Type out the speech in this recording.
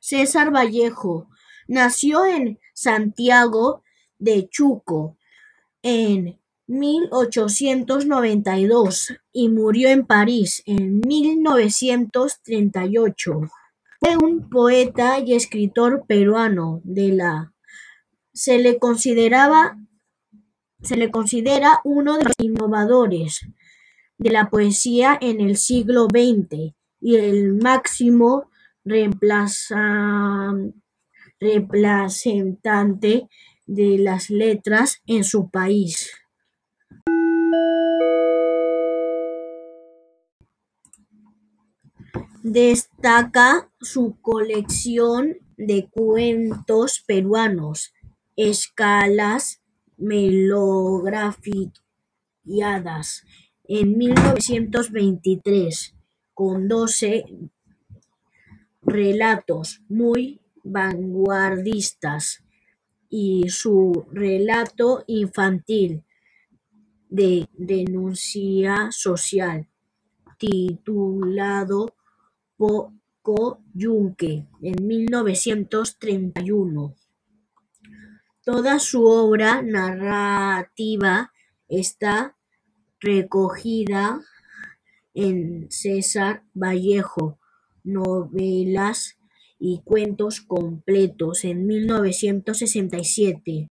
César Vallejo nació en Santiago de Chuco en mil ochocientos noventa y dos y murió en París en mil novecientos treinta y ocho. Fue un poeta y escritor peruano de la se le consideraba se le considera uno de los innovadores de la poesía en el siglo XX y el máximo representante de las letras en su país. Destaca su colección de cuentos peruanos, "Escalas melografiadas", en mil novecientos veintitrés, con doce relatos muy vanguardistas, y su relato infantil de denuncia social, titulado "Poco Yunque", en mil novecientos treinta y uno. Toda su obra narrativa está recogida en "César Vallejo: novelas y cuentos completos en 1967.